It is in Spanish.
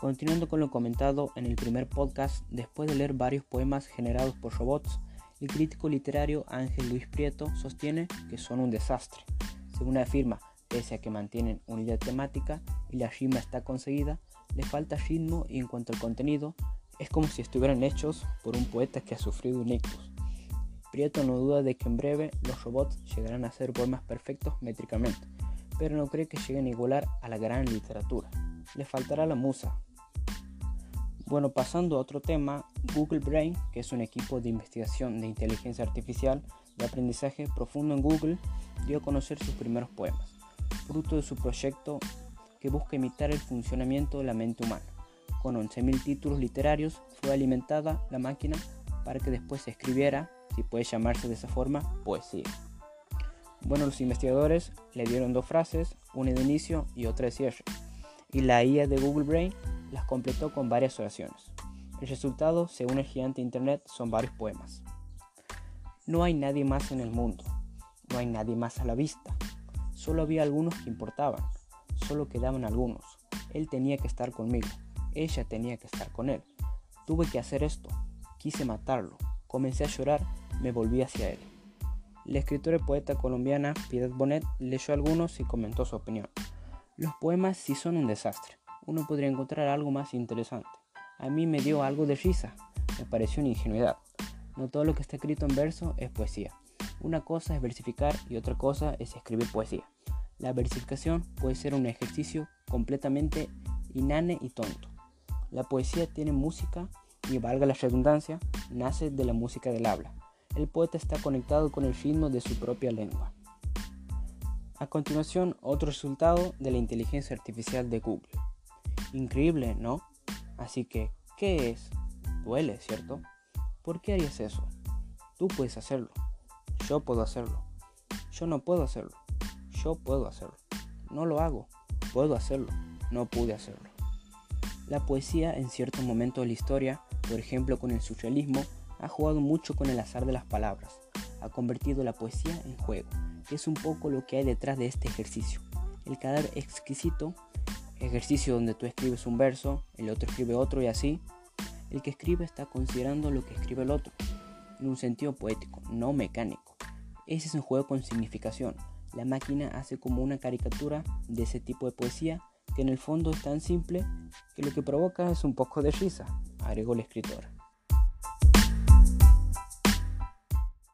Continuando con lo comentado en el primer podcast, después de leer varios poemas generados por robots, el crítico literario Ángel Luis Prieto sostiene que son un desastre. Según afirma, pese a que mantienen unidad temática y la rima está conseguida, le falta ritmo y en cuanto al contenido, es como si estuvieran hechos por un poeta que ha sufrido un ictus. Prieto no duda de que en breve los robots llegarán a ser poemas perfectos métricamente, pero no cree que lleguen a igualar a la gran literatura. Le faltará la musa. Bueno, pasando a otro tema, Google Brain, que es un equipo de investigación de inteligencia artificial de aprendizaje profundo en Google, dio a conocer sus primeros poemas, fruto de su proyecto que busca imitar el funcionamiento de la mente humana. Con 11.000 títulos literarios fue alimentada la máquina para que después se escribiera, si puede llamarse de esa forma, poesía. Bueno, los investigadores le dieron dos frases, una de inicio y otra de cierre, y la IA de Google Brain las completó con varias oraciones. El resultado, según el gigante Internet, son varios poemas. No hay nadie más en el mundo, no hay nadie más a la vista, solo había algunos que importaban, solo quedaban algunos. Él tenía que estar conmigo, ella tenía que estar con él. Tuve que hacer esto, quise matarlo, comencé a llorar, me volví hacia él. La escritora y poeta colombiana Piedad Bonet leyó algunos y comentó su opinión. Los poemas sí son un desastre. Uno podría encontrar algo más interesante. A mí me dio algo de risa. Me pareció una ingenuidad. No todo lo que está escrito en verso es poesía. Una cosa es versificar y otra cosa es escribir poesía. La versificación puede ser un ejercicio completamente inane y tonto. La poesía tiene música y valga la redundancia, nace de la música del habla. El poeta está conectado con el ritmo de su propia lengua. A continuación, otro resultado de la inteligencia artificial de Google. Increíble, ¿no? Así que, ¿qué es? Duele, ¿cierto? ¿Por qué harías eso? Tú puedes hacerlo. Yo puedo hacerlo. Yo no puedo hacerlo. Yo puedo hacerlo. No lo hago. Puedo hacerlo. No pude hacerlo. La poesía en cierto momento de la historia, por ejemplo con el surrealismo, ha jugado mucho con el azar de las palabras. Ha convertido la poesía en juego, es un poco lo que hay detrás de este ejercicio. El cadáver exquisito, ejercicio donde tú escribes un verso, el otro escribe otro y así, el que escribe está considerando lo que escribe el otro, en un sentido poético, no mecánico. Ese es un juego con significación, la máquina hace como una caricatura de ese tipo de poesía que en el fondo es tan simple que lo que provoca es un poco de risa, agregó el escritor.